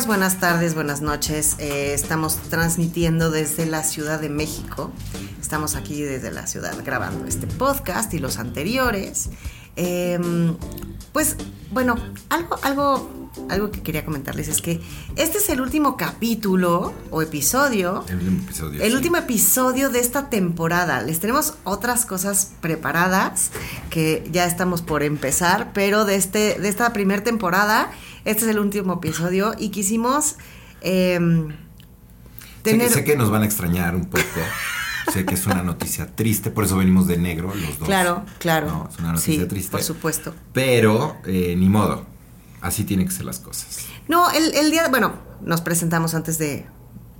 días, buenas tardes, buenas noches. Eh, estamos transmitiendo desde la Ciudad de México. Estamos aquí desde la ciudad grabando este podcast y los anteriores. Em, pues bueno, algo, algo, algo que quería comentarles es que este es el último capítulo o episodio. El último episodio. El sí. último episodio de esta temporada. Les tenemos otras cosas preparadas que ya estamos por empezar, pero de, este, de esta primera temporada, este es el último episodio y quisimos em, Sé que- tener... Sé, que nos van a extrañar un poco. sé que es una noticia triste, por eso venimos de negro los dos. Claro, claro. No, es una noticia sí, triste. por supuesto. Pero, eh, ni modo. Así tienen que ser las cosas. No, el, el día, bueno, nos presentamos antes de,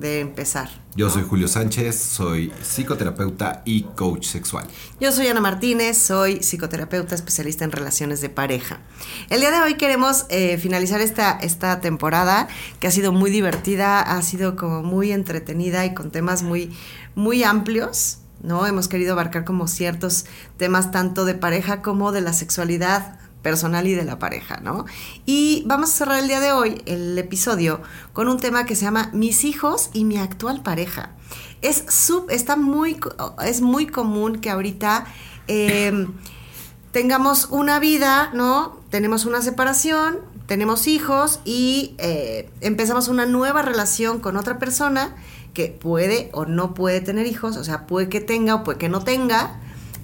de empezar. Yo soy Julio Sánchez, soy psicoterapeuta y coach sexual. Yo soy Ana Martínez, soy psicoterapeuta especialista en relaciones de pareja. El día de hoy queremos eh, finalizar esta, esta temporada que ha sido muy divertida, ha sido como muy entretenida y con temas muy, muy amplios. ¿no? Hemos querido abarcar como ciertos temas tanto de pareja como de la sexualidad personal y de la pareja, ¿no? Y vamos a cerrar el día de hoy el episodio con un tema que se llama Mis hijos y mi actual pareja. Es sub, está muy, es muy común que ahorita eh, tengamos una vida, ¿no? Tenemos una separación, tenemos hijos y eh, empezamos una nueva relación con otra persona que puede o no puede tener hijos, o sea, puede que tenga o puede que no tenga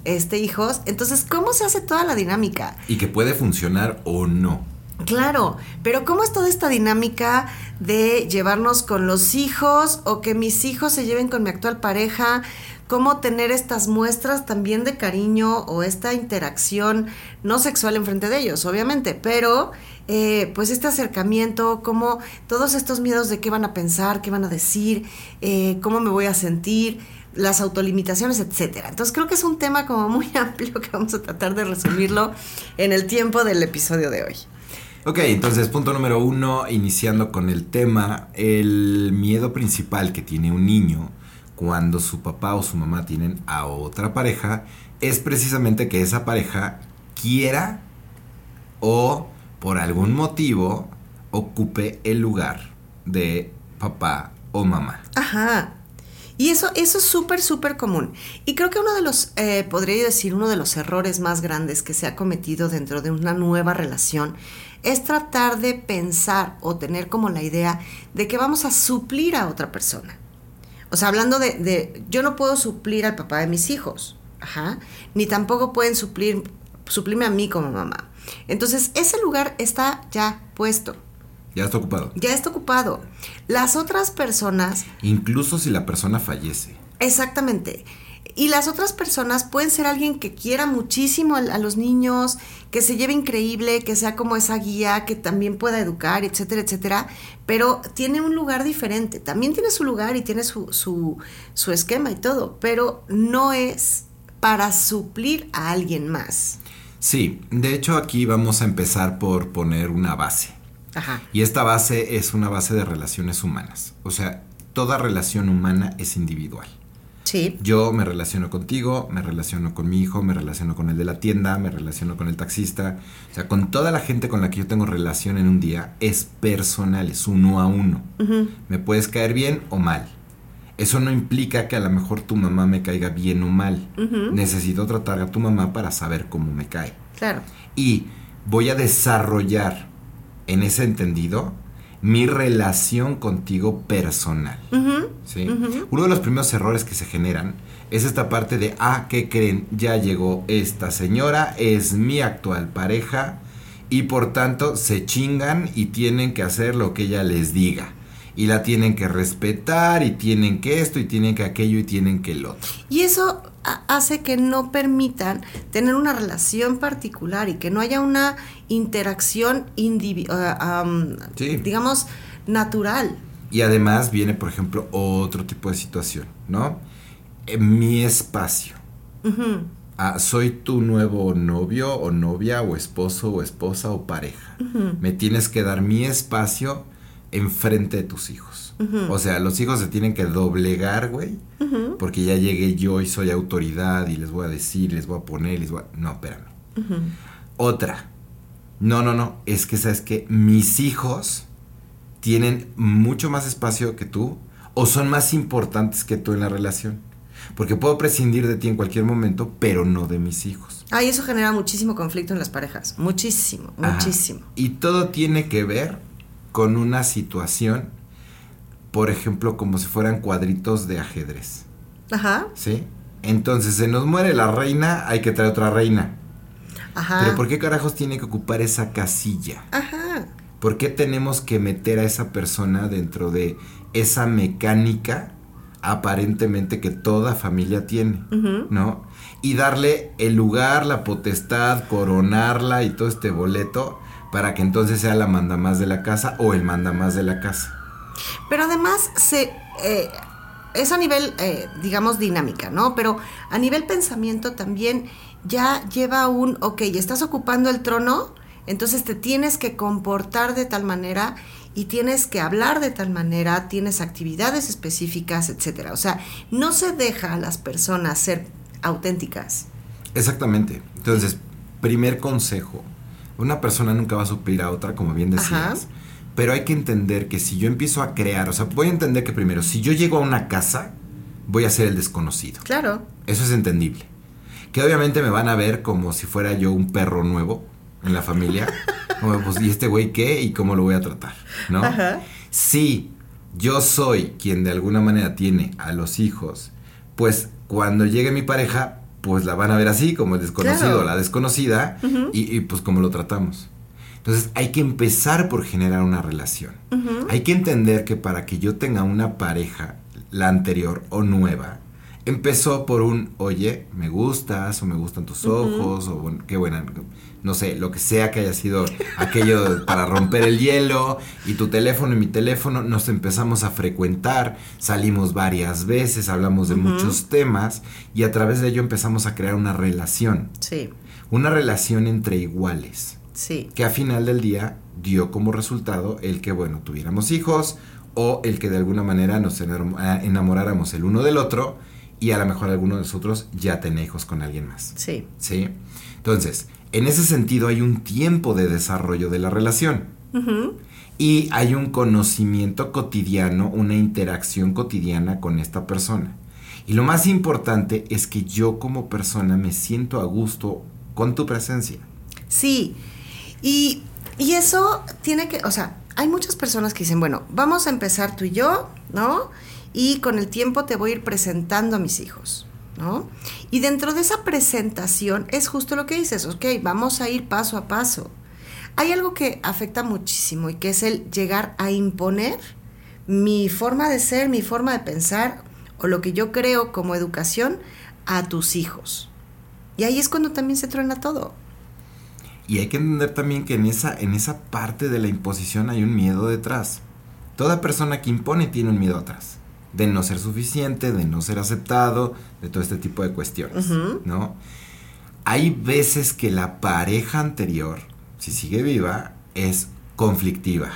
este hijos. Entonces, ¿cómo se hace toda la dinámica? Y que puede funcionar o no. Claro, pero ¿cómo es toda esta dinámica de llevarnos con los hijos o que mis hijos se lleven con mi actual pareja? ¿Cómo tener estas muestras también de cariño o esta interacción no sexual enfrente de ellos, obviamente, pero eh, pues este acercamiento, como todos estos miedos de qué van a pensar, qué van a decir, eh, cómo me voy a sentir, las autolimitaciones, etcétera. Entonces creo que es un tema como muy amplio que vamos a tratar de resumirlo en el tiempo del episodio de hoy. Ok, entonces punto número uno, iniciando con el tema, el miedo principal que tiene un niño cuando su papá o su mamá tienen a otra pareja es precisamente que esa pareja quiera o por algún motivo ocupe el lugar de papá o mamá. Ajá. Y eso, eso es súper, súper común. Y creo que uno de los, eh, podría decir, uno de los errores más grandes que se ha cometido dentro de una nueva relación es tratar de pensar o tener como la idea de que vamos a suplir a otra persona. O sea, hablando de, de yo no puedo suplir al papá de mis hijos, ajá, ni tampoco pueden suplir, suplirme a mí como mamá. Entonces, ese lugar está ya puesto, Ya está ocupado. ya está ocupado. Las otras personas Incluso si la persona fallece. Exactamente. Y las otras personas pueden ser alguien que quiera muchísimo a, a los niños, que se lleve increíble, que sea como esa guía, que también pueda educar, etcétera, etcétera, pero tiene un lugar diferente. También tiene su lugar y tiene su, su, su esquema y todo, pero no es para suplir a alguien más. Sí, de hecho aquí vamos a empezar por poner una base. Ajá. Y esta base es una base de relaciones humanas. O sea, toda relación humana es individual. Sí. Yo me relaciono contigo, me relaciono con mi hijo, me relaciono con el de la tienda, me relaciono con el taxista. O sea, con toda la gente con la que yo tengo relación en un día es personal, es uno a uno. Me puedes caer bien o mal. Eso no implica que a lo mejor tu mamá me caiga bien o mal. Necesito tratar a tu mamá para saber cómo me cae. Claro. Y voy a desarrollar en ese entendido mi relación contigo personal. ¿sí? Uno de los primeros errores que se generan es esta parte de, ah, ¿qué creen? Ya llegó esta señora, es mi actual pareja y por tanto se chingan y tienen que hacer lo que ella les diga. Y la tienen que respetar y tienen que esto y tienen que aquello y tienen que el otro. Y eso hace que no permitan tener una relación particular y que no haya una interacción, Sí. digamos, natural. Y además viene, por ejemplo, otro tipo de situación, ¿no? En mi espacio. Ah, soy tu nuevo novio o novia o esposo o esposa o pareja. Me tienes que dar mi espacio enfrente de tus hijos. O sea, los hijos se tienen que doblegar, güey, porque ya llegué yo y soy autoridad y les voy a decir, les voy a poner, les voy a... No, espérame. ujú. Otra. No, no, no. Es que, ¿sabes que Mis hijos tienen mucho más espacio que tú o son más importantes que tú en la relación. Porque puedo prescindir de ti en cualquier momento, pero no de mis hijos. Ah, y eso genera muchísimo conflicto en las parejas. Muchísimo, Ajá. muchísimo. Y todo tiene que ver con una situación, por ejemplo, como si fueran cuadritos de ajedrez. Ajá, ¿Sí? Entonces, se nos muere la reina, hay que traer otra reina. ajá. Pero ¿por qué carajos tiene que ocupar esa casilla? Ajá. ¿Por qué tenemos que meter a esa persona dentro de esa mecánica aparentemente que toda familia tiene? Ujú. ¿No? Y darle el lugar, la potestad, coronarla y todo este boleto para que entonces sea la mandamás de la casa o el mandamás de la casa. Pero además se eh, es a nivel, eh, digamos, dinámica, ¿no? Pero a nivel pensamiento también ya lleva un, ok, estás ocupando el trono, entonces te tienes que comportar de tal manera y tienes que hablar de tal manera, tienes actividades específicas, etcétera. O sea, no se deja a las personas ser auténticas. Exactamente. Entonces, primer consejo. Una persona nunca va a suplir a otra, como bien decías. Ajá. Pero hay que entender que si yo empiezo a crear, o sea, voy a entender que primero, si yo llego a una casa, voy a ser el desconocido. Claro. Eso es entendible. Que obviamente me van a ver como si fuera yo un perro nuevo en la familia. Como, pues, ¿y este güey qué? ¿Y cómo lo voy a tratar? ¿No? Ajá. Si yo soy quien de alguna manera tiene a los hijos, pues cuando llegue mi pareja, pues la van a ver así, como el desconocido, Claro. la desconocida, y, y, pues como lo tratamos. Entonces hay que empezar por generar una relación. Hay que entender que para que yo tenga una pareja, la anterior o nueva, empezó por un, oye, me gustas, o me gustan tus ojos, o bueno, qué buena, no sé, lo que sea que haya sido aquello para romper el hielo, y tu teléfono y mi teléfono, nos empezamos a frecuentar, salimos varias veces, hablamos de muchos temas, y a través de ello empezamos a crear una relación, Sí, una relación entre iguales sí. que a final del día dio como resultado el que, bueno, tuviéramos hijos o el que de alguna manera nos ah, enamoráramos el uno del otro y a lo mejor alguno de nosotros ya tenía hijos con alguien más. Sí. ¿Sí? Entonces, en ese sentido hay un tiempo de desarrollo de la relación y hay un conocimiento cotidiano, una interacción cotidiana con esta persona. Y lo más importante es que yo como persona me siento a gusto con tu presencia. Sí, y, eso tiene que, o sea, hay muchas personas que dicen, bueno, vamos a empezar tú y yo, ¿no? Y con el tiempo te voy a ir presentando a mis hijos, ¿no? Y dentro de esa presentación es justo lo que dices, ok, vamos a ir paso a paso. Hay algo que afecta muchísimo y que es el llegar a imponer mi forma de ser, mi forma de pensar o lo que yo creo como educación a tus hijos. Y ahí es cuando también se truena todo. Y hay que entender también que en esa, en esa parte de la imposición hay un miedo detrás. Toda persona que impone tiene un miedo atrás. De no ser suficiente, de no ser aceptado, de todo este tipo de cuestiones. ¿No? Hay veces que la pareja anterior, si sigue viva, es conflictiva.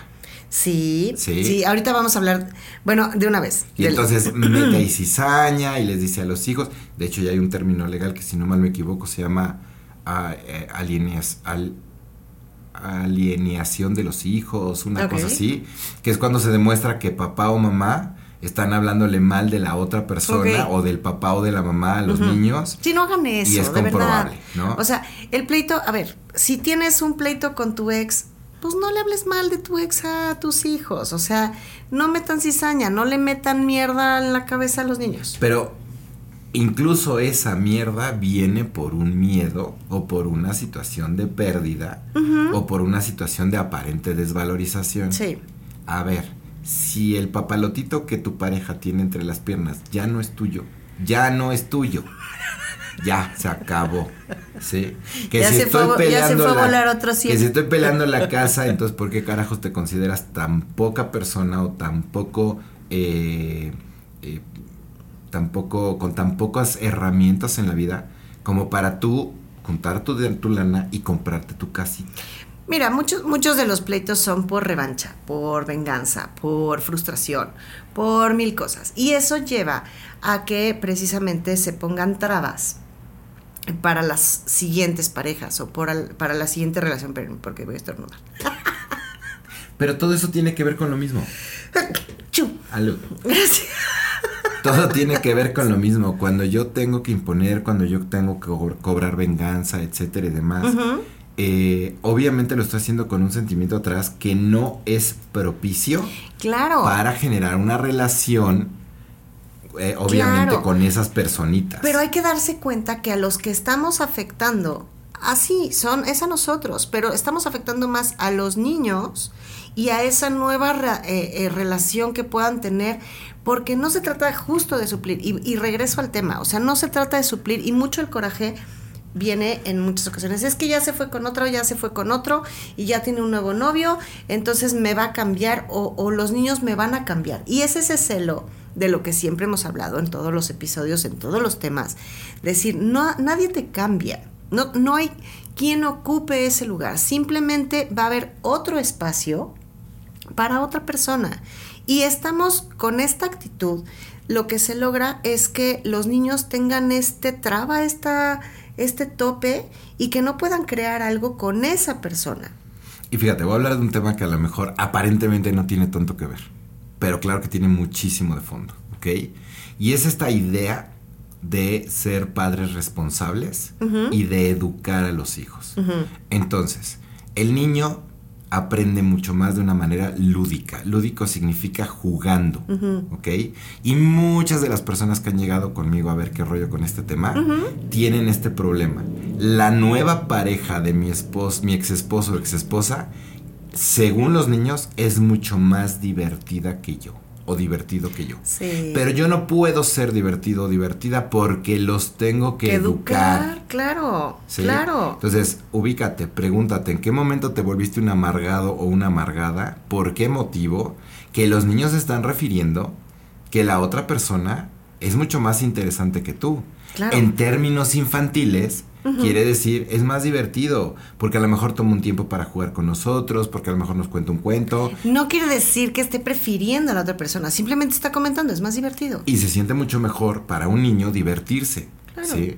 Sí, Sí. sí, ahorita vamos a hablar, bueno, de una vez. Y del- entonces mete ahí cizaña y les dice a los hijos. De hecho, ya hay un término legal que, si no mal me equivoco, se llama ah, eh, al- alienación de los hijos, una cosa así. Que es cuando se demuestra que papá o mamá están hablándole mal de la otra persona o del papá o de la mamá a los niños. Sí, no hagan eso, Y es de verdad. comprobable, ¿no? O sea, el pleito, a ver, si tienes un pleito con tu ex, pues no le hables mal de tu ex a tus hijos. O sea, no metan cizaña, no le metan mierda en la cabeza a los niños. Pero incluso esa mierda viene por un miedo o por una situación de pérdida o por una situación de aparente desvalorización. Sí, A ver, si el papalotito que tu pareja tiene entre las piernas ya no es tuyo, ya no es tuyo. Ya se acabó. ¿Sí? Que Ya si se estoy fue vo- ya se peleando fue a la- otro Que si estoy peleando la casa, entonces ¿por qué carajos te consideras tan poca persona o tan poco eh, eh, tampoco con tan pocas herramientas en la vida como para tú juntar tu, tu lana y comprarte tu casita? Mira, muchos, muchos de los pleitos son por revancha, por venganza, por frustración, por mil cosas. Y eso lleva a que precisamente se pongan trabas para las siguientes parejas o por al- para la siguiente relación, porque voy a estornudar. Pero todo eso tiene que ver con lo mismo. Chu. Aló. Gracias. Todo tiene que ver con lo mismo. Cuando yo tengo que imponer, cuando yo tengo que co- cobrar venganza, etcétera y demás. Eh, obviamente lo estoy haciendo con un sentimiento atrás que no es propicio Claro. para generar una relación, eh, obviamente Claro. con esas personitas. Pero hay que darse cuenta que a los que estamos afectando, así son, es a nosotros, pero estamos afectando más a los niños y a esa nueva eh, eh, relación que puedan tener, porque no se trata justo de suplir, y, y regreso al tema, o sea, no se trata de suplir, y mucho el coraje viene en muchas ocasiones. Es que ya se fue con otro, ya se fue con otro y ya tiene un nuevo novio, entonces me va a cambiar o, o los niños me van a cambiar. Y es ese celo de lo que siempre hemos hablado en todos los episodios, en todos los temas. Decir, no, nadie te cambia. No, no hay quien ocupe ese lugar. Simplemente va a haber otro espacio para otra persona. Y estamos con esta actitud, lo que se logra es que los niños tengan este traba, esta, este tope y que no puedan crear algo con esa persona. Y fíjate, voy a hablar de un tema que a lo mejor aparentemente no tiene tanto que ver, pero claro que tiene muchísimo de fondo, ¿ok? Y es esta idea de ser padres responsables y de educar a los hijos. Entonces, el niño aprende mucho más de una manera lúdica. Lúdico significa jugando. ¿ok? Y muchas de las personas que han llegado conmigo a ver qué rollo con este tema tienen este problema. La nueva pareja de mi esposo, mi ex esposo o ex esposa, según los niños, es mucho más divertida que yo o divertido que yo. Sí. Pero yo no puedo ser divertido o divertida porque los tengo que, que educar. educar, claro, ¿sí? claro. Entonces, ubícate, pregúntate, ¿en qué momento te volviste un amargado o una amargada? ¿Por qué motivo? Que los niños están refiriendo que la otra persona es mucho más interesante que tú. Claro. En términos infantiles, quiere decir, es más divertido, porque a lo mejor toma un tiempo para jugar con nosotros, porque a lo mejor nos cuenta un cuento, No quiere decir que esté prefiriendo a la otra persona, simplemente está comentando, es más divertido. y se siente mucho mejor para un niño divertirse. Claro. ¿sí?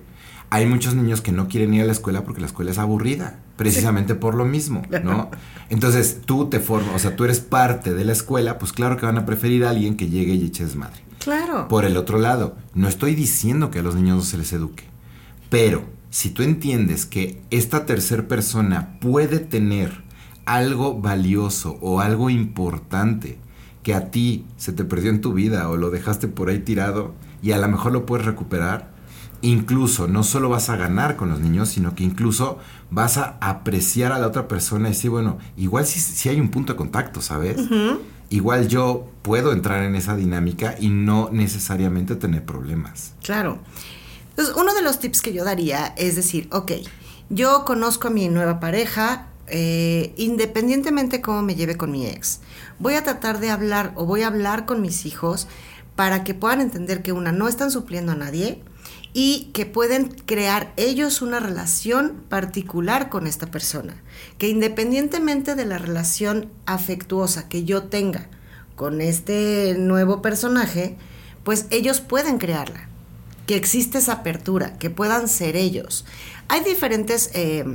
Hay muchos niños que no quieren ir a la escuela porque la escuela es aburrida, precisamente por lo mismo, ¿no? Entonces tú te formas, o sea, tú eres parte de la escuela, pues claro que van a preferir a alguien que llegue y eche desmadre. Claro. Por el otro lado, no estoy diciendo que a los niños no se les eduque, pero si tú entiendes que esta tercer persona puede tener algo valioso o algo importante que a ti se te perdió en tu vida o lo dejaste por ahí tirado y a lo mejor lo puedes recuperar, incluso no solo vas a ganar con los niños, sino que incluso vas a apreciar a la otra persona y decir, bueno, igual si, si hay un punto de contacto, ¿sabes? Igual yo puedo entrar en esa dinámica y no necesariamente tener problemas. Claro. Entonces, uno de los tips que yo daría es decir, ok, yo conozco a mi nueva pareja, eh, independientemente cómo me lleve con mi ex, voy a tratar de hablar o voy a hablar con mis hijos para que puedan entender que una, no están supliendo a nadie y que pueden crear ellos una relación particular con esta persona. Que independientemente de la relación afectuosa que yo tenga con este nuevo personaje, pues ellos pueden crearla. Que existe esa apertura, que puedan ser ellos. Hay diferentes eh,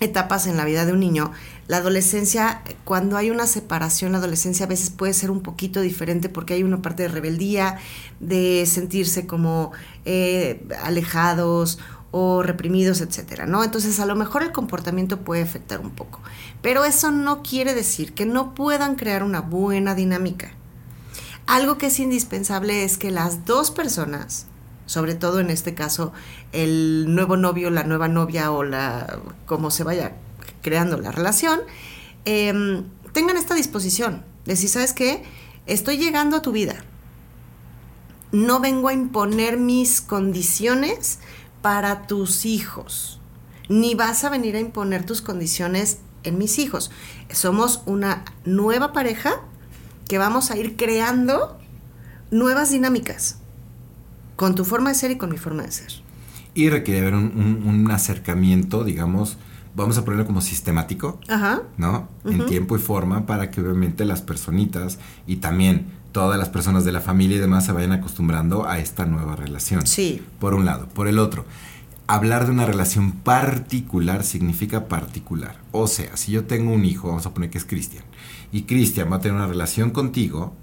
etapas en la vida de un niño. La adolescencia, cuando hay una separación, la adolescencia a veces puede ser un poquito diferente porque hay una parte de rebeldía, de sentirse como eh, alejados o reprimidos, etcétera, ¿no? Entonces, a lo mejor el comportamiento puede afectar un poco, pero eso no quiere decir que no puedan crear una buena dinámica. Algo que es indispensable es que las dos personas, sobre todo en este caso el nuevo novio, la nueva novia o la como se vaya creando la relación, eh, tengan esta disposición. De decir, ¿sabes qué? Estoy llegando a tu vida. No vengo a imponer mis condiciones para tus hijos. Ni vas a venir a imponer tus condiciones en mis hijos. Somos una nueva pareja que vamos a ir creando nuevas dinámicas con tu forma de ser y con mi forma de ser. Y requiere haber un, un- un acercamiento, digamos, vamos a ponerlo como sistemático, Ajá. ¿no? En Ujú. tiempo y forma para que obviamente las personitas y también todas las personas de la familia y demás se vayan acostumbrando a esta nueva relación. Sí. Por un lado. Por el otro, hablar de una relación particular significa particular. O sea, si yo tengo un hijo, vamos a poner que es Cristian, y Cristian va a tener una relación contigo,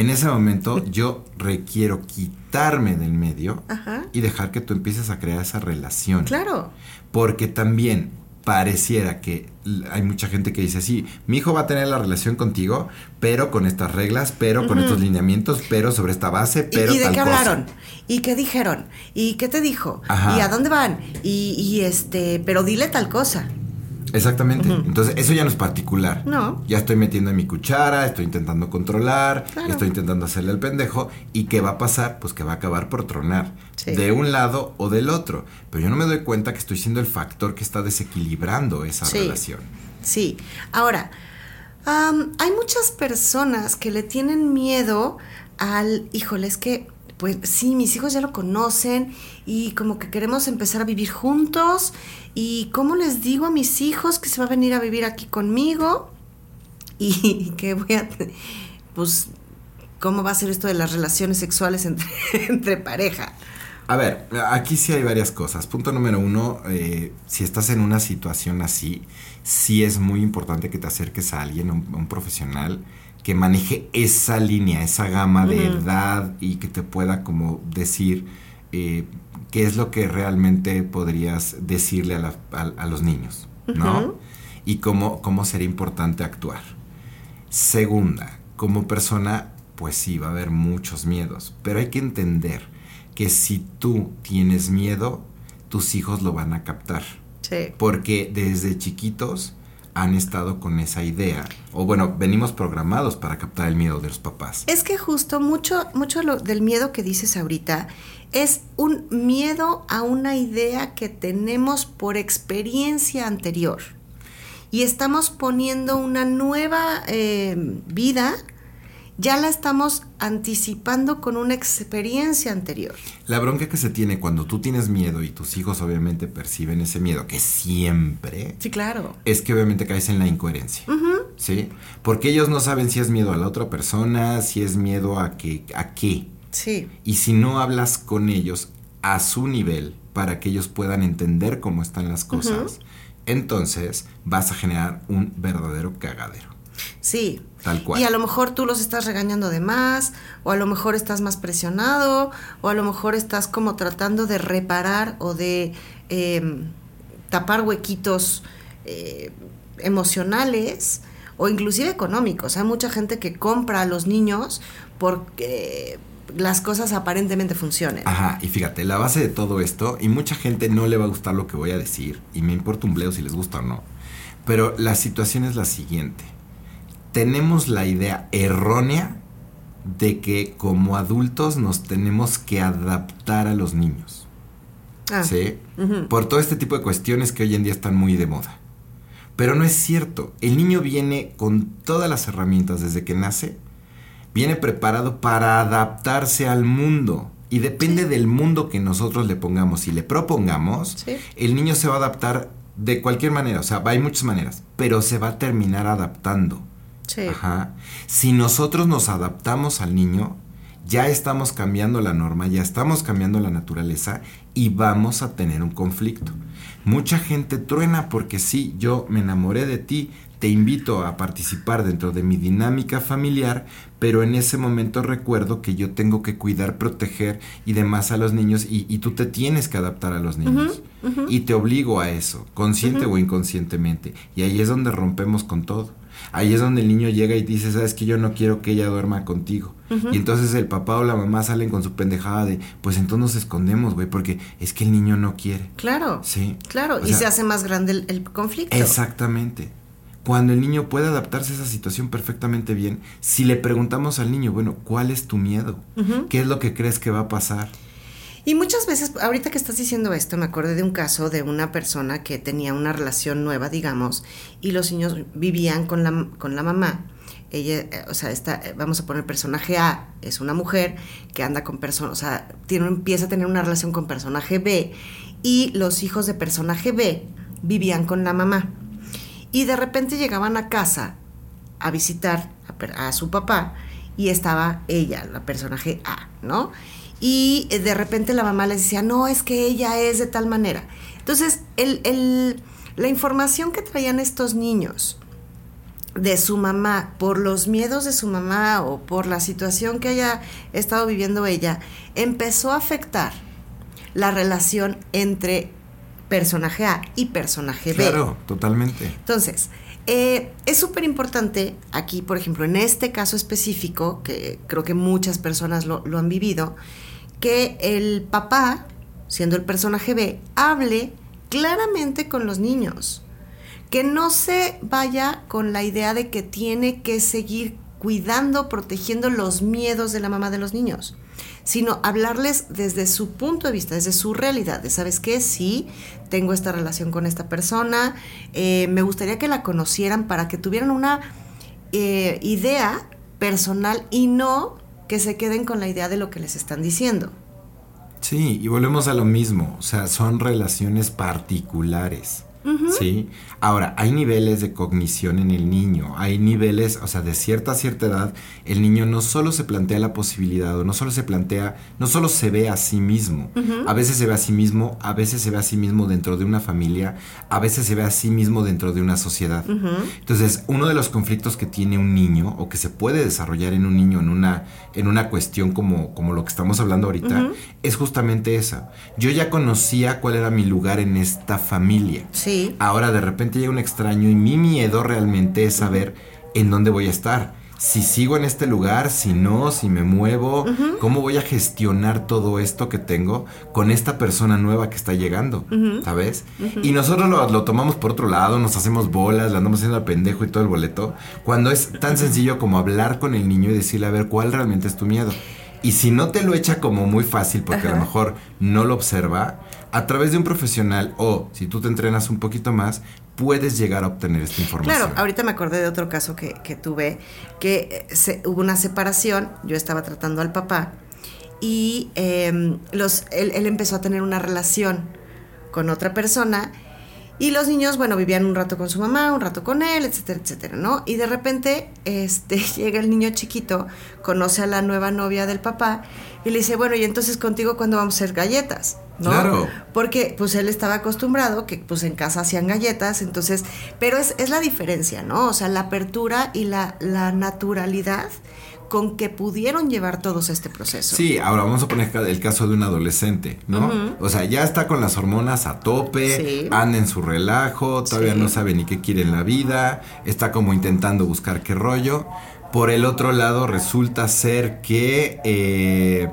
en ese momento yo requiero quitarme del medio Ajá. y dejar que tú empieces a crear esa relación. Claro. Porque también pareciera que hay mucha gente que dice, sí, mi hijo va a tener la relación contigo, pero con estas reglas, pero con estos lineamientos, pero sobre esta base, ¿Y- pero ¿Y, de tal qué cosa". hablaron? ¿Y qué dijeron? ¿Y qué te dijo? Ajá. ¿Y a dónde van? Y, y este, pero dile tal cosa. Exactamente. Entonces, eso ya no es particular. No. Ya estoy metiendo en mi cuchara, estoy intentando controlar, Claro. estoy intentando hacerle el pendejo. ¿Y qué va a pasar? Pues que va a acabar por tronar. Sí. De un lado o del otro. Pero yo no me doy cuenta que estoy siendo el factor que está desequilibrando esa Sí. relación. Sí. Ahora, hay muchas personas que le tienen miedo al, híjole, es que, pues sí, mis hijos ya lo conocen y como que queremos empezar a vivir juntos y cómo les digo a mis hijos que se va a venir a vivir aquí conmigo y que voy a, pues, cómo va a ser esto de las relaciones sexuales entre, entre pareja. A ver, aquí sí hay varias cosas. Punto número uno, eh, si estás en una situación así, sí es muy importante que te acerques a alguien, a un, profesional, que maneje esa línea, esa gama de edad y que te pueda como decir eh, qué es lo que realmente podrías decirle a, la- a- a los niños, ¿no? Y cómo, cómo sería importante actuar. Segunda, como persona, pues sí, va a haber muchos miedos, pero hay que entender que si tú tienes miedo, tus hijos lo van a captar, Sí. porque desde chiquitos han estado con esa idea, o bueno, venimos programados para captar el miedo de los papás. Es que justo mucho, mucho lo- del miedo que dices ahorita es un miedo a una idea que tenemos por experiencia anterior. Y estamos poniendo una nueva eh, vida, ya la estamos anticipando con una experiencia anterior. La bronca que se tiene cuando tú tienes miedo y tus hijos obviamente perciben ese miedo, que siempre, Sí, claro. es que obviamente caes en la incoherencia. ¿Sí? Porque ellos no saben si es miedo a la otra persona, si es miedo a que a qué. Sí, Y si no hablas con ellos a su nivel para que ellos puedan entender cómo están las cosas, entonces vas a generar un verdadero cagadero. sí. Tal cual. Y a lo mejor tú los estás regañando de más, o a lo mejor estás más presionado, o a lo mejor estás como tratando de reparar o de eh, tapar huequitos eh, emocionales o inclusive económicos. Hay mucha gente que compra a los niños porque las cosas aparentemente funcionen. Ajá, y fíjate, la base de todo esto, y mucha gente no le va a gustar lo que voy a decir, y me importa un bleo si les gusta o no, pero la situación es la siguiente. Tenemos la idea errónea de que como adultos nos tenemos que adaptar a los niños. Ah, ¿Sí? Por todo este tipo de cuestiones que hoy en día están muy de moda. Pero no es cierto. El niño viene con todas las herramientas desde que nace. Viene preparado para adaptarse al mundo. Y depende Sí. del mundo que nosotros le pongamos y le propongamos, Sí. el niño se va a adaptar de cualquier manera. O sea, hay muchas maneras. Pero se va a terminar adaptando. Sí. Ajá. Si nosotros nos adaptamos al niño, ya estamos cambiando la norma, ya estamos cambiando la naturaleza y vamos a tener un conflicto. Mucha gente truena porque sí, yo me enamoré de ti, te invito a participar dentro de mi dinámica familiar, pero en ese momento recuerdo que yo tengo que cuidar, proteger y demás a los niños y, y tú te tienes que adaptar a los niños. Y te obligo a eso, consciente o inconscientemente. Y ahí es donde rompemos con todo. Ahí es donde el niño llega y dice, sabes que yo no quiero que ella duerma contigo. Y entonces el papá o la mamá salen con su pendejada de, pues entonces nos escondemos, güey, porque es que el niño no quiere. Claro. Sí. Claro. O y sea, se hace más grande el, el conflicto. Exactamente. Cuando el niño puede adaptarse a esa situación perfectamente bien, si le preguntamos al niño, bueno, ¿cuál es tu miedo? ¿Qué es lo que crees que va a pasar? Y muchas veces, ahorita que estás diciendo esto, me acordé de un caso de una persona que tenía una relación nueva, digamos, y los niños vivían con la, con la mamá. Ella, eh, o sea, esta, eh, vamos a poner personaje A, es una mujer que anda con personas, o sea, tiene, empieza a tener una relación con personaje B, y los hijos de personaje B vivían con la mamá. Y de repente llegaban a casa a visitar a, a su papá y estaba ella, la personaje A, ¿no? Y eh, de repente la mamá les decía, no, es que ella es de tal manera. Entonces, el, la información que traían estos niños de su mamá, por los miedos de su mamá o por la situación que haya estado viviendo ella, empezó a afectar la relación entre personaje A y personaje B. Claro, totalmente. Entonces, eh, es súper importante aquí, por ejemplo, en este caso específico, que creo que muchas personas lo, lo han vivido, que el papá, siendo el personaje B, hable claramente con los niños. Que no se vaya con la idea de que tiene que seguir cuidando, protegiendo los miedos de la mamá de los niños sino hablarles desde su punto de vista, desde su realidad, de, ¿sabes qué? Sí, tengo esta relación con esta persona, eh, me gustaría que la conocieran para que tuvieran una eh, idea personal y no que se queden con la idea de lo que les están diciendo. Sí, y volvemos a lo mismo, o sea, son relaciones particulares. ¿Sí? Ahora, hay niveles de cognición en el niño, hay niveles, o sea, de cierta a cierta edad, el niño no solo se plantea la posibilidad, o no solo se plantea, no solo se ve a sí mismo, a veces se ve a sí mismo, a veces se ve a sí mismo dentro de una familia, a veces se ve a sí mismo dentro de una sociedad. Entonces, uno de los conflictos que tiene un niño, o que se puede desarrollar en un niño en una, en una cuestión como, como lo que estamos hablando ahorita, es justamente esa. Yo ya conocía cuál era mi lugar en esta familia. Sí. Ahora de repente llega un extraño y mi miedo realmente es saber en dónde voy a estar. Si sigo en este lugar, si no, si me muevo, cómo voy a gestionar todo esto que tengo con esta persona nueva que está llegando, ¿sabes? Y nosotros lo, tomamos por otro lado, nos hacemos bolas, le andamos haciendo al pendejo y todo el boleto, cuando es tan sencillo como hablar con el niño y decirle a ver cuál realmente es tu miedo. Y si no te lo echa como muy fácil, porque a lo mejor no lo observa, a través de un profesional o si tú te entrenas un poquito más, puedes llegar a obtener esta información. Claro, ahorita me acordé de otro caso que, tuve, que se, hubo una separación, yo estaba tratando al papá y em, los, él, él empezó a tener una relación con otra persona y los niños, bueno, vivían un rato con su mamá, un rato con él, etcétera, etcétera, ¿no? Y de repente, este, llega el niño chiquito, conoce a la nueva novia del papá y le dice, bueno, y entonces contigo cuándo vamos a hacer galletas, ¿no? Claro. Porque pues él estaba acostumbrado que pues en casa hacían galletas, entonces, pero es, es la diferencia, ¿no? O sea, la apertura y la, la naturalidad con que pudieron llevar todos este proceso. Sí, ahora vamos a poner el caso de un adolescente, ¿no? O sea, ya está con las hormonas a tope, anda en su relajo, todavía no sabe ni qué quiere en la vida, está como intentando buscar qué rollo. Por el otro lado, resulta ser que... Eh,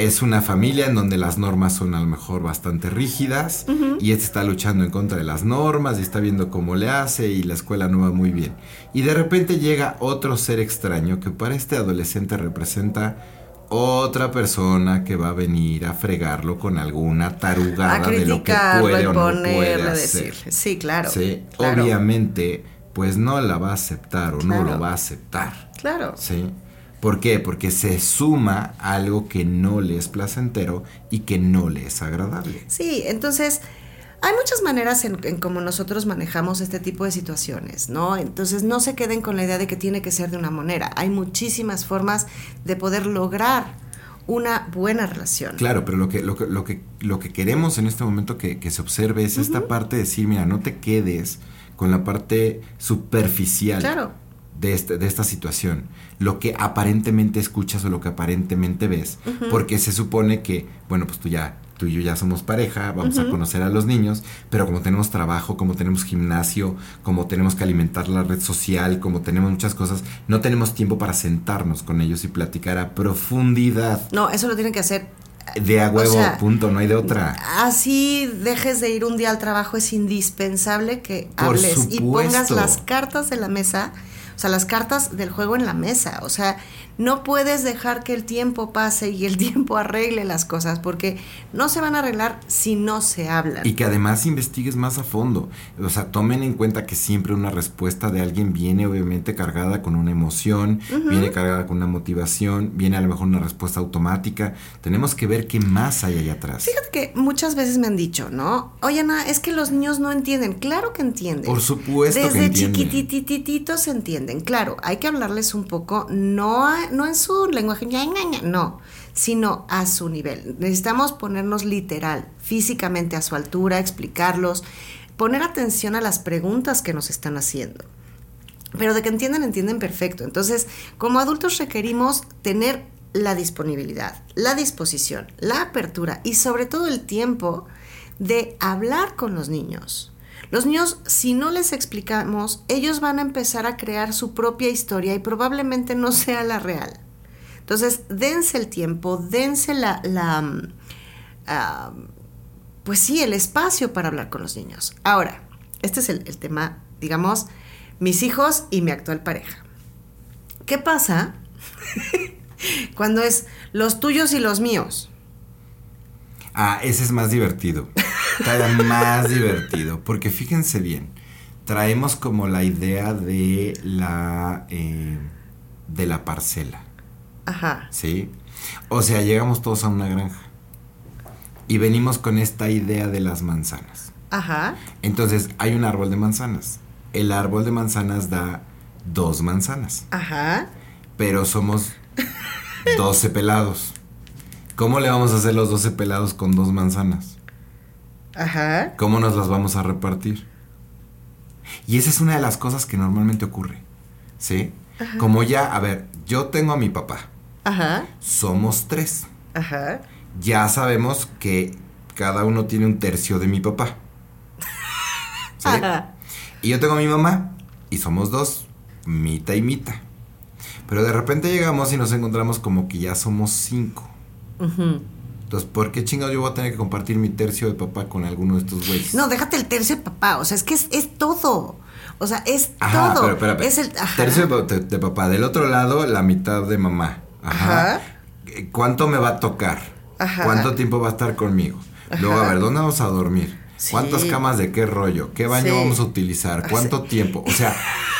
es una familia en donde las normas son a lo mejor bastante rígidas y este está luchando en contra de las normas y está viendo cómo le hace y la escuela no va muy bien. Y de repente llega otro ser extraño que para este adolescente representa otra persona que va a venir a fregarlo con alguna tarugada de lo que puede o no puede hacer. Sí, claro, sí, obviamente pues no la va a aceptar o no lo va a aceptar. Claro. Sí. ¿Por qué? Porque se suma algo que no le es placentero y que no le es agradable. Sí, entonces hay muchas maneras en, cómo nosotros manejamos este tipo de situaciones, ¿no? Entonces no se queden con la idea de que tiene que ser de una manera. Hay muchísimas formas de poder lograr una buena relación. Claro, pero lo que, lo que, lo que, lo que queremos en este momento que, se observe es esta parte de decir, mira, no te quedes con la parte superficial. Claro de, este, de esta situación, lo que aparentemente escuchas o lo que aparentemente ves, porque se supone que, bueno, pues tú ya, tú y yo ya somos pareja, vamos a conocer a los niños, pero como tenemos trabajo, como tenemos gimnasio, como tenemos que alimentar la red social, como tenemos muchas cosas, no tenemos tiempo para sentarnos con ellos y platicar a profundidad. No, eso lo tienen que hacer de a huevo, punto, no hay de otra. Así dejes de ir un día al trabajo, es indispensable que hables y pongas las cartas de la mesa sea, las cartas del juego en la mesa. O sea, no puedes dejar que el tiempo pase y el tiempo arregle las cosas, porque no se van a arreglar si no se hablan. Y que además investigues más a fondo. O sea, tomen en cuenta que siempre una respuesta de alguien viene obviamente cargada con una emoción, viene cargada con una motivación, viene a lo mejor una respuesta automática. Tenemos que ver qué más hay allá atrás. Fíjate que muchas veces me han dicho, ¿no? Oye, Ana, es que los niños no entienden. Claro que entienden. Por supuesto Desde que entienden. chiquititititos entienden. Claro, hay que hablarles un poco, no, no en su lenguaje, no, sino a su nivel. Necesitamos ponernos literal, físicamente a su altura, explicarlos, poner atención a las preguntas que nos están haciendo. Pero de que entienden, entienden perfecto. Entonces, como adultos requerimos tener la disponibilidad, la disposición, la apertura y sobre todo el tiempo de hablar con los niños. Los niños, si no les explicamos, ellos van a empezar a crear su propia historia y probablemente no sea la real. Entonces, dense el tiempo, dense la, la uh, pues sí, el espacio para hablar con los niños. Ahora, este es el, el tema, digamos, mis hijos y mi actual pareja. ¿Qué pasa cuando es los tuyos y los míos? Ah, ese es más divertido. Todavía más divertido. Porque fíjense bien, traemos como la idea de la, eh, de la parcela. Ajá. ¿Sí? O sea, llegamos todos a una granja. Y venimos con esta idea de las manzanas. Ajá. Entonces, hay un árbol de manzanas. El árbol de manzanas da dos manzanas. Ajá. Pero somos 12 pelados. ¿Cómo le vamos a hacer los 12 pelados con dos manzanas? Ajá. ¿Cómo nos las vamos a repartir? Y esa es una de las cosas que normalmente ocurre. ¿Sí? Ajá. Como ya, a ver, yo tengo a mi papá. Ajá. Somos tres. Ajá. Ya sabemos que cada uno tiene un tercio de mi papá. ¿Sí? Ajá. Y yo tengo a mi mamá y somos dos, mita y mita. Pero de repente llegamos y nos encontramos como que ya somos cinco. Ujú. Entonces, ¿por qué chingados yo voy a tener que compartir mi tercio de papá con alguno de estos güeyes? No, déjate el tercio de papá. O sea, es que es, es todo. O sea, es Ajá, todo. pero espérame. Es el. Ajá. Tercio de, de- de papá. Del otro lado, la mitad de mamá. Ajá. Ajá. Eh, ¿Cuánto me va a tocar? Ajá. ¿Cuánto tiempo va a estar conmigo? Luego, a ver, ¿dónde vamos a dormir? Sí. ¿Cuántas camas de qué rollo? ¿Qué baño Sí. vamos a utilizar? ¿Cuánto tiempo? O sea,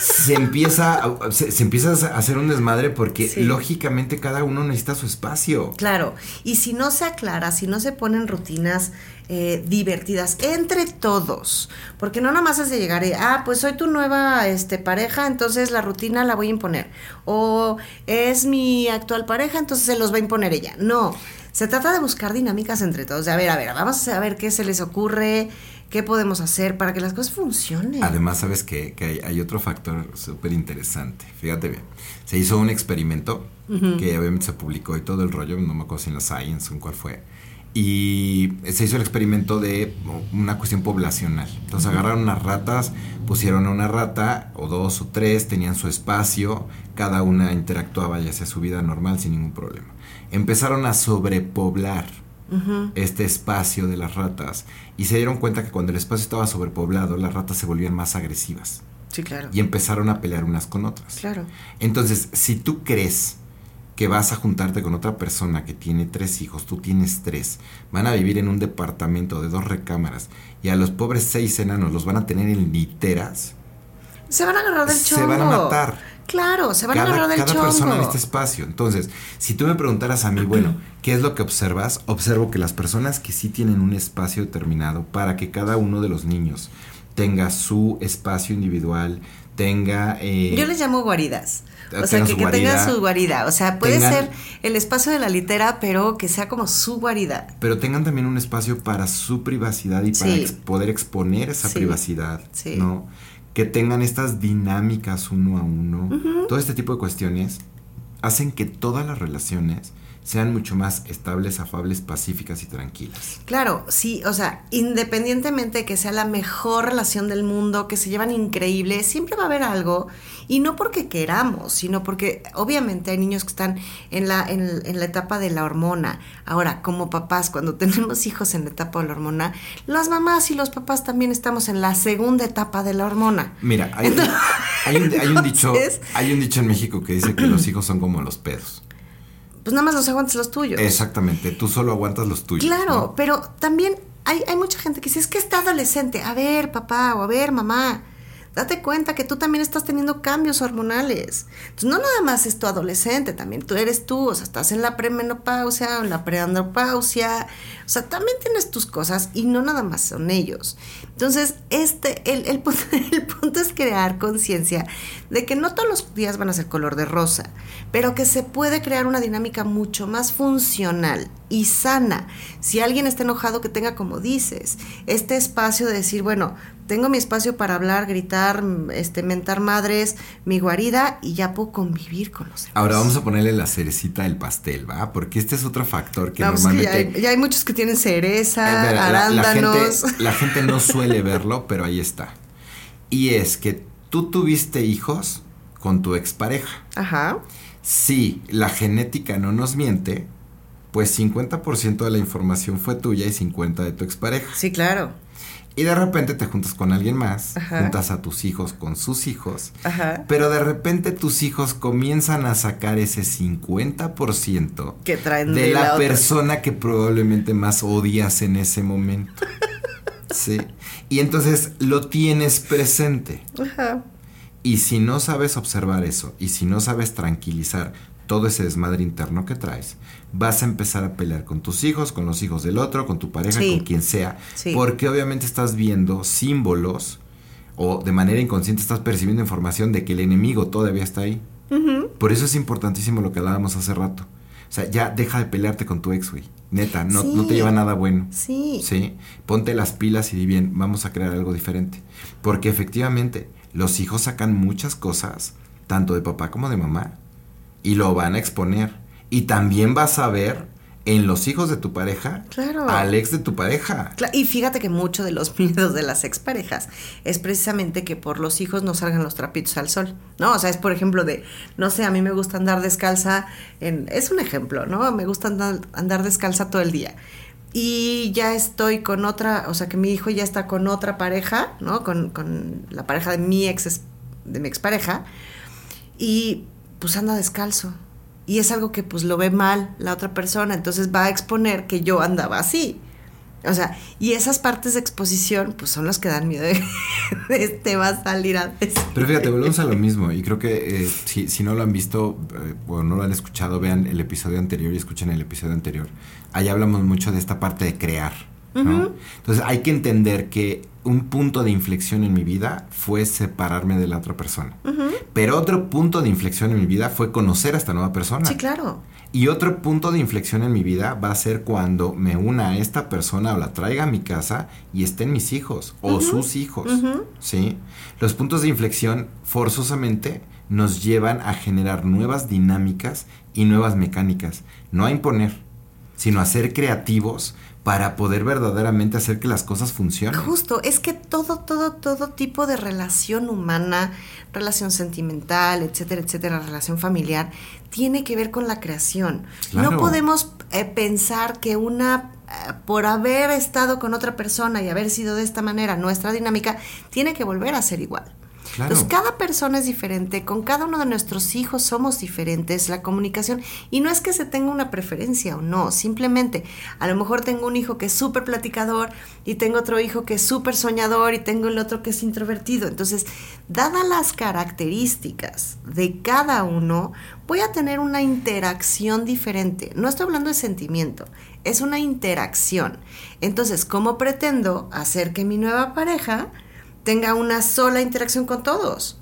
se empieza, a- se, se empieza a hacer un desmadre porque Sí. lógicamente cada uno necesita su espacio. Claro, y si no se aclara, si no se ponen rutinas eh, divertidas entre todos, porque no nomás es de llegar y, ah, pues soy tu nueva este, pareja, entonces la rutina la voy a imponer, o es mi actual pareja, entonces se los va a imponer ella. No, se trata de buscar dinámicas entre todos, de a ver, a ver, vamos a ver qué se les ocurre, qué podemos hacer para que las cosas funcionen. Además, sabes qué? que hay, hay otro factor súper interesante. Fíjate bien. Se hizo un experimento que obviamente se publicó y todo el rollo, no me acuerdo si en la Science o en cuál fue. Y se hizo el experimento de una cuestión poblacional. Entonces agarraron unas ratas, pusieron a una rata, o dos o tres, tenían su espacio, cada una interactuaba y hacía su vida normal sin ningún problema. Empezaron a sobrepoblar Este espacio de las ratas y se dieron cuenta que cuando el espacio estaba sobrepoblado, las ratas se volvían más agresivas Sí, claro. y empezaron a pelear unas con otras. Claro. Entonces, si tú crees que vas a juntarte con otra persona que tiene tres hijos, tú tienes tres, van a vivir en un departamento de dos recámaras y a los pobres seis enanos los van a tener en literas, Se van a agarrar del chongo. se van a matar. Claro, se van a cada, agarrar del cada chongo. persona en este espacio. Entonces, si tú me preguntaras a mí, bueno, ¿qué es lo que observas? Observo que las personas que sí tienen un espacio determinado para que cada uno de los niños tenga su espacio individual, tenga... eh, Yo les llamo guaridas. O sea, que, que tengan guarida. su guarida. O sea, puede Tengan- ser el espacio de la litera, pero que sea como su guarida. pero tengan también un espacio para su privacidad y para Sí. ex- poder exponer esa Sí. privacidad, Sí. ¿no? Que tengan estas dinámicas uno a uno, todo este tipo de cuestiones hacen que todas las relaciones sean mucho más estables, afables, pacíficas y tranquilas. Claro, sí, o sea, independientemente de que sea la mejor relación del mundo, que se llevan increíble, siempre va a haber algo, y no porque queramos, sino porque obviamente hay niños que están en la, en, en la etapa de la hormona. Ahora, como papás, cuando tenemos hijos en la etapa de la hormona, las mamás y los papás también estamos en la segunda etapa de la hormona. Mira, hay, hay un, hay un dicho, hay un dicho en México que dice que los hijos son como los pedos. Pues nada más los aguantes los tuyos. Exactamente, tú solo aguantas los tuyos. Claro, ¿no? pero también hay, hay mucha gente que dice, es que está adolescente. A ver, papá, o a ver, mamá, date cuenta que tú también estás teniendo cambios hormonales. Entonces, no nada más es tu adolescente, también tú eres tú, o sea, estás en la premenopausia o en la preandropausia, o sea, también tienes tus cosas y no nada más son ellos. Entonces, este, el, el, punto, el punto es crear conciencia de que no todos los días van a ser color de rosa, pero que se puede crear una dinámica mucho más funcional y sana. Si alguien está enojado, que tenga, como dices, este espacio de decir, bueno, tengo mi espacio para hablar, gritar, este, mentar madres, mi guarida y ya puedo convivir con los demás. Ahora vamos a ponerle la cerecita del pastel, ¿va? Porque este es otro factor que normalmente... ya, hay, muchos que tienen cereza, arándanos. la gente no suele verlo, pero ahí está. Y es que tú tuviste hijos con tu expareja. Ajá. Si la genética no nos miente, pues 50% de la información fue tuya y 50% de tu expareja. Sí, claro. Y de repente te juntas con alguien más, juntas a tus hijos con sus hijos, Ajá. pero de repente tus hijos comienzan a sacar ese 50% que traen de, la, persona que probablemente más odias en ese momento. sí. Y entonces lo tienes presente. Ajá. Y si no sabes observar eso, y si no sabes tranquilizar todo ese desmadre interno que traes, vas a empezar a pelear con tus hijos, con los hijos del otro, con tu pareja, con quien sea, porque obviamente estás viendo símbolos o de manera inconsciente estás percibiendo información de que el enemigo todavía está ahí. Por eso es importantísimo lo que hablábamos hace rato. O sea, ya deja de pelearte con tu ex, güey. Neta, no, no te lleva nada bueno. Sí. Sí. Ponte las pilas y di bien, vamos a crear algo diferente. Porque efectivamente, los hijos sacan muchas cosas, tanto de papá como de mamá, y lo van a exponer. Y también vas a ver en los hijos de tu pareja claro. al ex de tu pareja. y fíjate que mucho de los miedos de las exparejas es precisamente que por los hijos no salgan los trapitos al sol, ¿no? O sea, es por ejemplo de, no sé, a mí me gusta andar descalza, en, es un ejemplo, ¿no? Me gusta andar, andar descalza todo el día. Y ya estoy con otra, o sea, que mi hijo ya está con otra pareja, ¿no? Con, con la pareja de mi ex, de mi expareja. Y pues anda descalzo y es algo que pues lo ve mal la otra persona, entonces va a exponer que yo andaba así. O sea, y esas partes de exposición, pues son las que dan miedo de, este va a salir antes. Pero fíjate, volvemos a lo mismo. Y creo que eh, si, si, no lo han visto eh, o no lo han escuchado, vean el episodio anterior y escuchen el episodio anterior. Ahí hablamos mucho de esta parte de crear. Entonces hay que entender que un punto de inflexión en mi vida fue separarme de la otra persona. Pero otro punto de inflexión en mi vida fue conocer a esta nueva persona. Sí, claro. Y otro punto de inflexión en mi vida va a ser cuando me una a esta persona o la traiga a mi casa y estén mis hijos o sus hijos. ¿Sí? Los puntos de inflexión forzosamente nos llevan a generar nuevas dinámicas y nuevas mecánicas. No a imponer, sino a ser creativos para poder verdaderamente hacer que las cosas funcionen. Justo, es que todo, todo, todo tipo de relación humana, relación sentimental, etcétera, etcétera, relación familiar, tiene que ver con la creación. No podemos eh, pensar que una, eh, por haber estado con otra persona y haber sido de esta manera, nuestra dinámica, tiene que volver a ser igual. Entonces, cada persona es diferente, con cada uno de nuestros hijos somos diferentes, la comunicación, y no es que se tenga una preferencia o no, simplemente a lo mejor tengo un hijo que es súper platicador y tengo otro hijo que es súper soñador y tengo el otro que es introvertido. Entonces, dadas las características de cada uno, voy a tener una interacción diferente. No estoy hablando de sentimiento, es una interacción. Entonces, ¿cómo pretendo hacer que mi nueva pareja tenga una sola interacción con todos.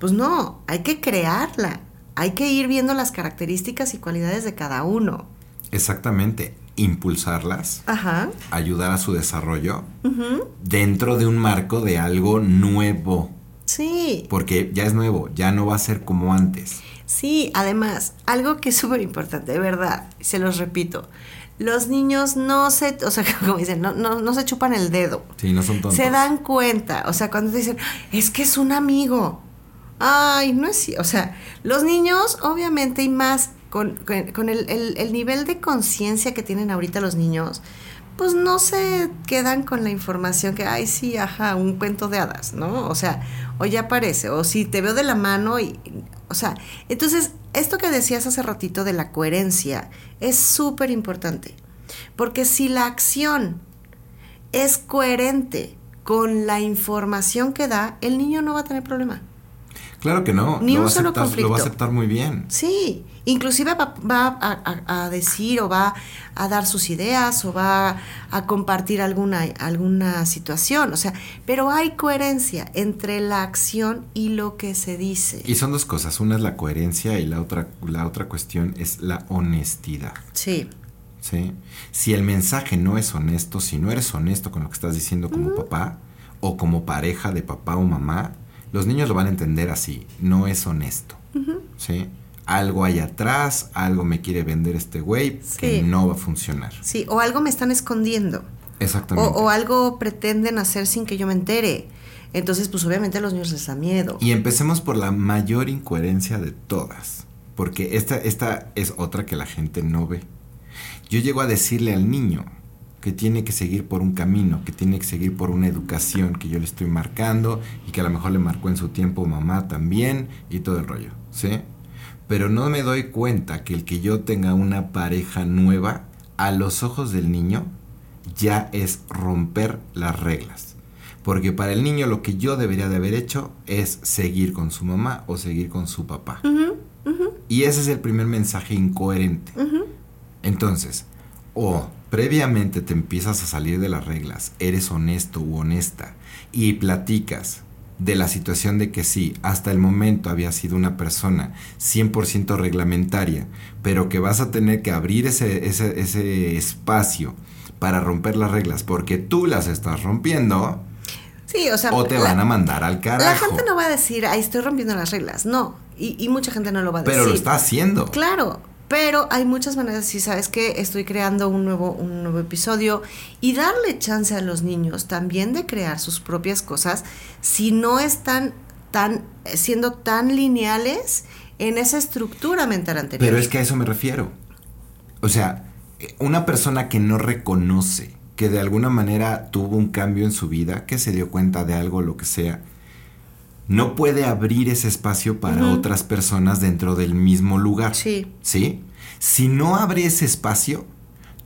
Pues no, hay que crearla. Hay que ir viendo las características y cualidades de cada uno. Exactamente. Impulsarlas. Ajá. Ayudar a su desarrollo. Dentro de un marco de algo nuevo. Sí. Porque ya es nuevo, ya no va a ser como antes. Sí, además, algo que es súper importante, de verdad, se los repito, los niños no se, o sea, como dicen, no, no, no se chupan el dedo. Sí, no son tontos. Se dan cuenta, o sea, cuando dicen, es que es un amigo. Ay, no es, o sea, los niños, obviamente, y más con, con, el, el, nivel de conciencia que tienen ahorita los niños, pues no se quedan con la información que, ay, sí, ajá, un cuento de hadas, ¿no? O sea, o ya aparece, o si te veo de la mano y, o sea, entonces, esto que decías hace ratito de la coherencia es súper importante, porque si la acción es coherente con la información que da, el niño no va a tener problema. Claro que no. Ni lo un solo aceptar, Lo conflicto. va a aceptar muy bien. Sí, inclusive va, va a, a- a decir o va a dar sus ideas o va a compartir alguna, alguna situación, o sea, pero hay coherencia entre la acción y lo que se dice. Y son dos cosas. Una es la coherencia y la otra, la otra cuestión es la honestidad. Sí, ¿sí? Si el mensaje no es honesto, si no eres honesto con lo que estás diciendo como papá o como pareja de papá o mamá, los niños lo van a entender así. No es honesto. ¿sí? Algo hay atrás, algo me quiere vender este güey que no va a funcionar. sí, o algo me están escondiendo. O, Exactamente. o algo pretenden hacer sin que yo me entere. Entonces, pues obviamente a los niños les da miedo. Y empecemos por la mayor incoherencia de todas. Porque esta, esta es otra que la gente no ve. Yo llego a decirle al niño que tiene que seguir por un camino, que tiene que seguir por una educación que yo le estoy marcando y que a lo mejor le marcó en su tiempo mamá también y todo el rollo, ¿sí? Pero no me doy cuenta que el que yo tenga una pareja nueva, a los ojos del niño, ya es romper las reglas. Porque para el niño lo que yo debería de haber hecho es seguir con su mamá o seguir con su papá. Y ese es el primer mensaje incoherente. Entonces, o previamente te empiezas a salir de las reglas, eres honesto u honesta y platicas de la situación de que sí, hasta el momento había sido una persona 100% reglamentaria, pero que vas a tener que abrir ese, ese, ese espacio para romper las reglas porque tú las estás rompiendo Sí, o sea, o te la- van a mandar al La carajo. gente no va a decir, ahí estoy rompiendo las reglas. No. Y, y mucha gente no lo va a pero decir. lo está haciendo. Claro, pero hay muchas maneras, si sabes que estoy creando un nuevo, un nuevo episodio y darle chance a los niños también de crear sus propias cosas si no están tan, siendo tan lineales en esa estructura mental anterior. Pero es que a eso me refiero. O sea, una persona que no reconoce que de alguna manera tuvo un cambio en su vida, que se dio cuenta de algo, lo que sea, no puede abrir ese espacio para otras personas dentro del mismo lugar. Sí. ¿Sí? Si no abre ese espacio,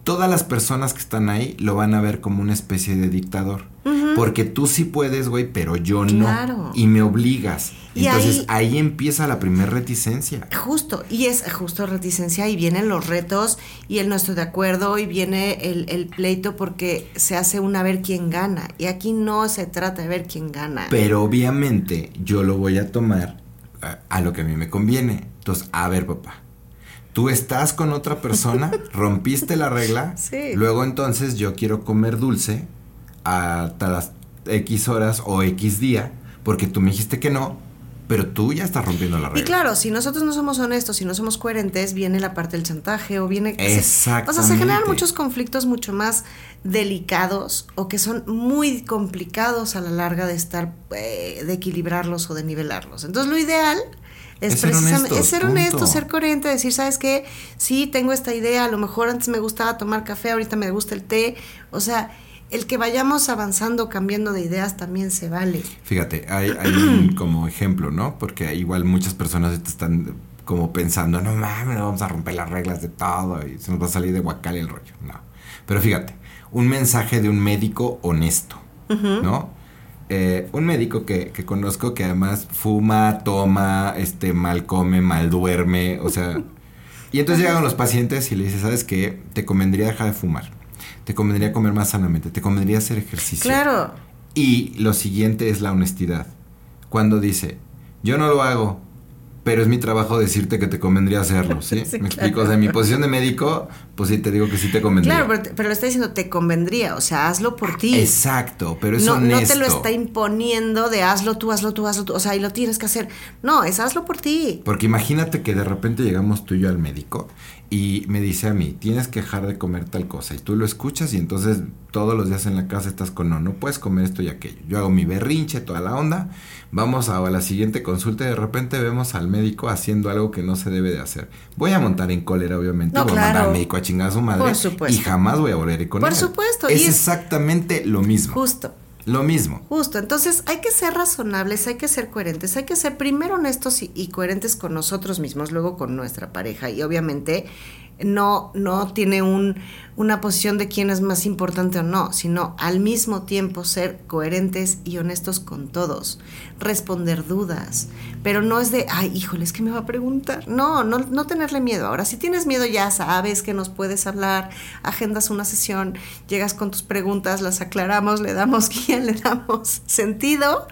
todas las personas que están ahí lo van a ver como una especie de dictador. Porque tú sí puedes, güey, pero yo Claro. no. Y me obligas. Y Entonces ahí- ahí empieza la primer reticencia. Justo, y es justo reticencia y vienen los retos y el no estoy de acuerdo y viene el, el pleito porque se hace un a ver quién gana. Y aquí no se trata de ver quién gana. Pero obviamente yo lo voy a tomar a, a lo que a mí me conviene. Entonces, a ver, papá. Tú estás con otra persona, rompiste la regla, Sí. luego entonces yo quiero comer dulce hasta las X horas o X día, porque tú me dijiste que no, pero tú ya estás rompiendo la regla. Y claro, si nosotros no somos honestos, si no somos coherentes, viene la parte del chantaje o viene... O sea, se Exactamente. generan muchos conflictos mucho más delicados o que son muy complicados a la larga de estar, eh, de equilibrarlos o de nivelarlos. Entonces lo ideal es, Es ser precisamente honestos, es ser honesto, ser coherente, decir, ¿sabes qué? Sí, tengo esta idea, a lo mejor antes me gustaba tomar café, ahorita me gusta el té. O sea, el que vayamos avanzando, cambiando de ideas también se vale. Fíjate, hay, hay un como ejemplo, ¿no? Porque igual muchas personas están como pensando, no mames, vamos a romper las reglas de todo y se nos va a salir de guacal el rollo. No. Pero fíjate, un mensaje de un médico honesto, ¿no? Eh, un médico que, que conozco que además fuma, toma, este, mal come, mal duerme, o sea... Y entonces llegan los pacientes y le dice, ¿sabes qué? Te convendría dejar de fumar. Te convendría comer más sanamente. Te convendría hacer ejercicio. Claro. Y lo siguiente es la honestidad. Cuando dice, yo no lo hago, pero es mi trabajo decirte que te convendría hacerlo, ¿sí? Sí, Me claro. explico, o sea, en mi posición de médico, pues sí te digo que sí te convendría. Claro, pero, pero le está diciendo, te convendría, o sea, hazlo por ti. Exacto, pero es no, no honesto. te lo está imponiendo de hazlo tú, hazlo tú, hazlo tú, o sea, y lo tienes que hacer. No, es hazlo por ti. Porque imagínate que de repente llegamos tú y yo al médico y me dice a mí, tienes que dejar de comer tal cosa. Y tú lo escuchas y entonces todos los días en la casa estás con, no, no puedes comer esto y aquello. Yo hago mi berrinche, toda la onda. Vamos a la siguiente consulta y de repente vemos al médico haciendo algo que no se debe de hacer. Voy a montar en cólera, obviamente. No, voy a mandar al médico a chingar a su madre. Por supuesto. Y jamás voy a volver a ir con Por él. supuesto, Es y es- exactamente lo mismo. Justo. Lo mismo. Justo, entonces hay que ser razonables, hay que ser coherentes, hay que ser primero honestos y, y coherentes con nosotros mismos, luego con nuestra pareja y obviamente no, no tiene un, una posición de quién es más importante o no, sino al mismo tiempo ser coherentes y honestos con todos, responder dudas, pero no es de, ay, híjole, es que me va a preguntar. No, no, no tenerle miedo. Ahora, si tienes miedo ya sabes que nos puedes hablar, agendas una sesión, llegas con tus preguntas, las aclaramos, le damos guía, le damos sentido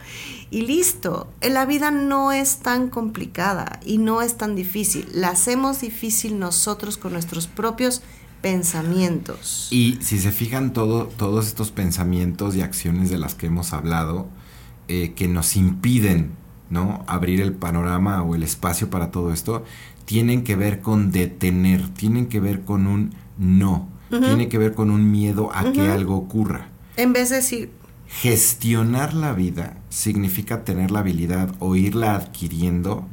y listo. La vida no es tan complicada y no es tan difícil. La hacemos difícil nosotros con nuestros propios pensamientos. Y si se fijan todo, todos estos pensamientos y acciones de las que hemos hablado, eh, que nos impiden ¿no? abrir el panorama o el espacio para todo esto, tienen que ver con detener, tienen que ver con un no, tiene que ver con un miedo a que algo ocurra. En vez de decir, Gestionar la vida significa tener la habilidad o irla adquiriendo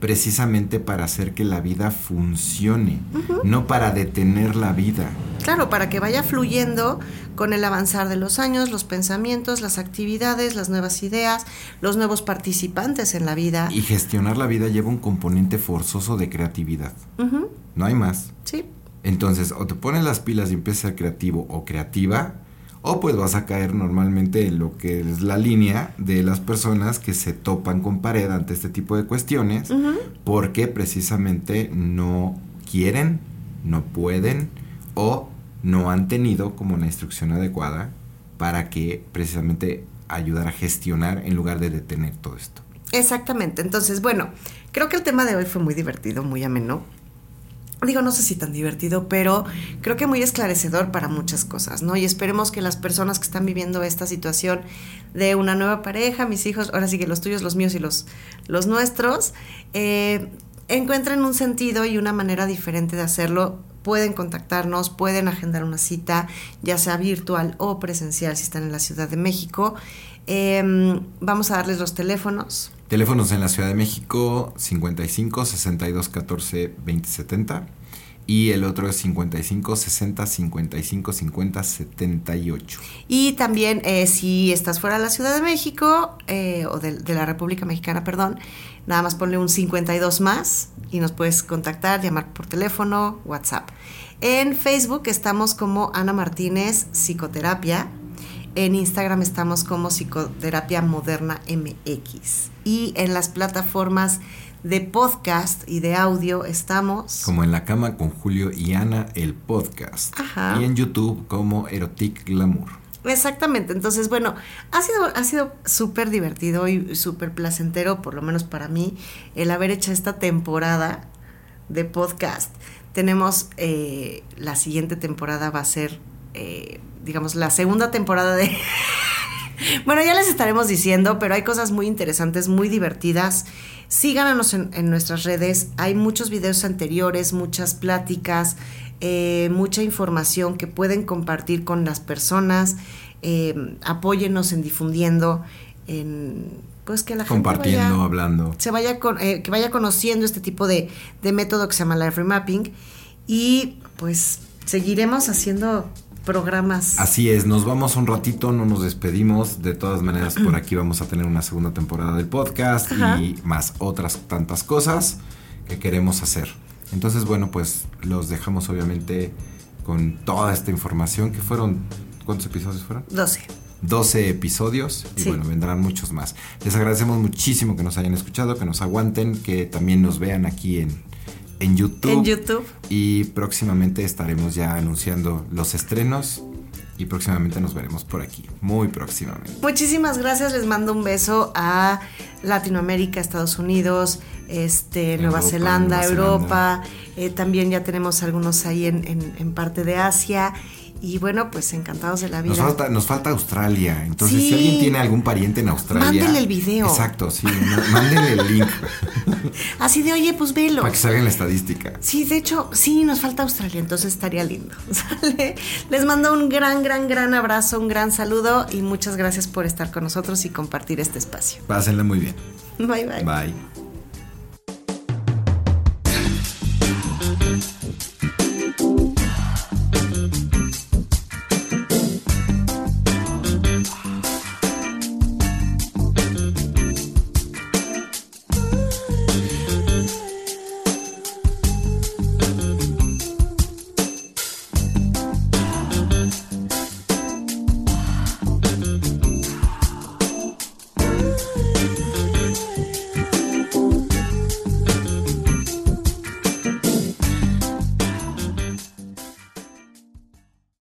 precisamente para hacer que la vida funcione, no para detener la vida. Claro, para que vaya fluyendo con el avanzar de los años, los pensamientos, las actividades, las nuevas ideas, los nuevos participantes en la vida. Y gestionar la vida lleva un componente forzoso de creatividad. No hay más. Sí. Entonces, o te pones las pilas y empiezas a ser creativo o creativa, o pues vas a caer normalmente en lo que es la línea de las personas que se topan con pared ante este tipo de cuestiones porque precisamente no quieren, no pueden o no han tenido como una instrucción adecuada para que precisamente ayudar a gestionar en lugar de detener todo esto. Exactamente. Entonces, bueno, creo que el tema de hoy fue muy divertido, muy ameno digo, no sé si tan divertido, pero creo que muy esclarecedor para muchas cosas, ¿no? Y esperemos que las personas que están viviendo esta situación de una nueva pareja, mis hijos, ahora sí que los tuyos, los míos y los, los nuestros, eh, encuentren un sentido y una manera diferente de hacerlo. Pueden contactarnos, pueden agendar una cita, ya sea virtual o presencial si están en la Ciudad de México. Em, vamos a darles los teléfonos. Teléfonos en la Ciudad de México 55 62 14 20 70 y el otro es 55 60 55 50 78. Y también eh, si estás fuera de la Ciudad de México eh, o de, de, la República Mexicana, perdón, nada más ponle un 52 más y nos puedes contactar, llamar por teléfono, WhatsApp. En Facebook estamos como Ana Martínez Psicoterapia en Instagram estamos como Psicoterapia Moderna MX. Y en las plataformas de podcast y de audio estamos. Como en la cama con Julio y Ana, el podcast. Y en YouTube como Erotic Glamour. Exactamente, entonces bueno, ha sido, ha sido súper divertido y súper placentero, por lo menos para mí, el haber hecho esta temporada de podcast. Tenemos, eh, la siguiente temporada va a ser eh, digamos, la segunda temporada de... bueno, ya les estaremos diciendo, pero hay cosas muy interesantes, muy divertidas. Síganos en, en nuestras redes, hay muchos videos anteriores, muchas pláticas, eh, mucha información que pueden compartir con las personas. Eh, apóyenos en difundiendo, en pues que la compartiendo, gente vaya, hablando, se vaya con, eh, que vaya conociendo este tipo de, de método que se llama life remapping y pues seguiremos haciendo programas. Así es, nos vamos un ratito, no nos despedimos. De todas maneras, por aquí vamos a tener una segunda temporada del podcast y más otras tantas cosas que queremos hacer. Entonces, bueno, pues los dejamos obviamente con toda esta información que fueron, ¿cuántos episodios fueron? 12. 12 episodios y bueno, vendrán muchos más. Les agradecemos muchísimo que nos hayan escuchado, que nos aguanten, que también nos vean aquí en, en YouTube. En YouTube. Y próximamente estaremos ya anunciando los estrenos. Y próximamente nos veremos por aquí, muy próximamente. Muchísimas gracias, les mando un beso a Latinoamérica, Estados Unidos, este, Nueva Zelanda, Nueva Europa, Eh, también ya tenemos algunos ahí en, en, en parte de Asia y bueno, pues encantados de la vida. Nos falta, nos falta Australia. Entonces, sí. si alguien tiene algún pariente en Australia. Mándenle el video. Exacto, sí. mándenle el link. Así de, oye, pues velo. Para que salga la estadística. Sí, de hecho, sí, nos falta Australia. Entonces estaría lindo. ¿Sale? Les mando un gran, gran, gran abrazo, un gran saludo y muchas gracias por estar con nosotros y compartir este espacio. Pásenla muy bien. Bye, bye. Bye.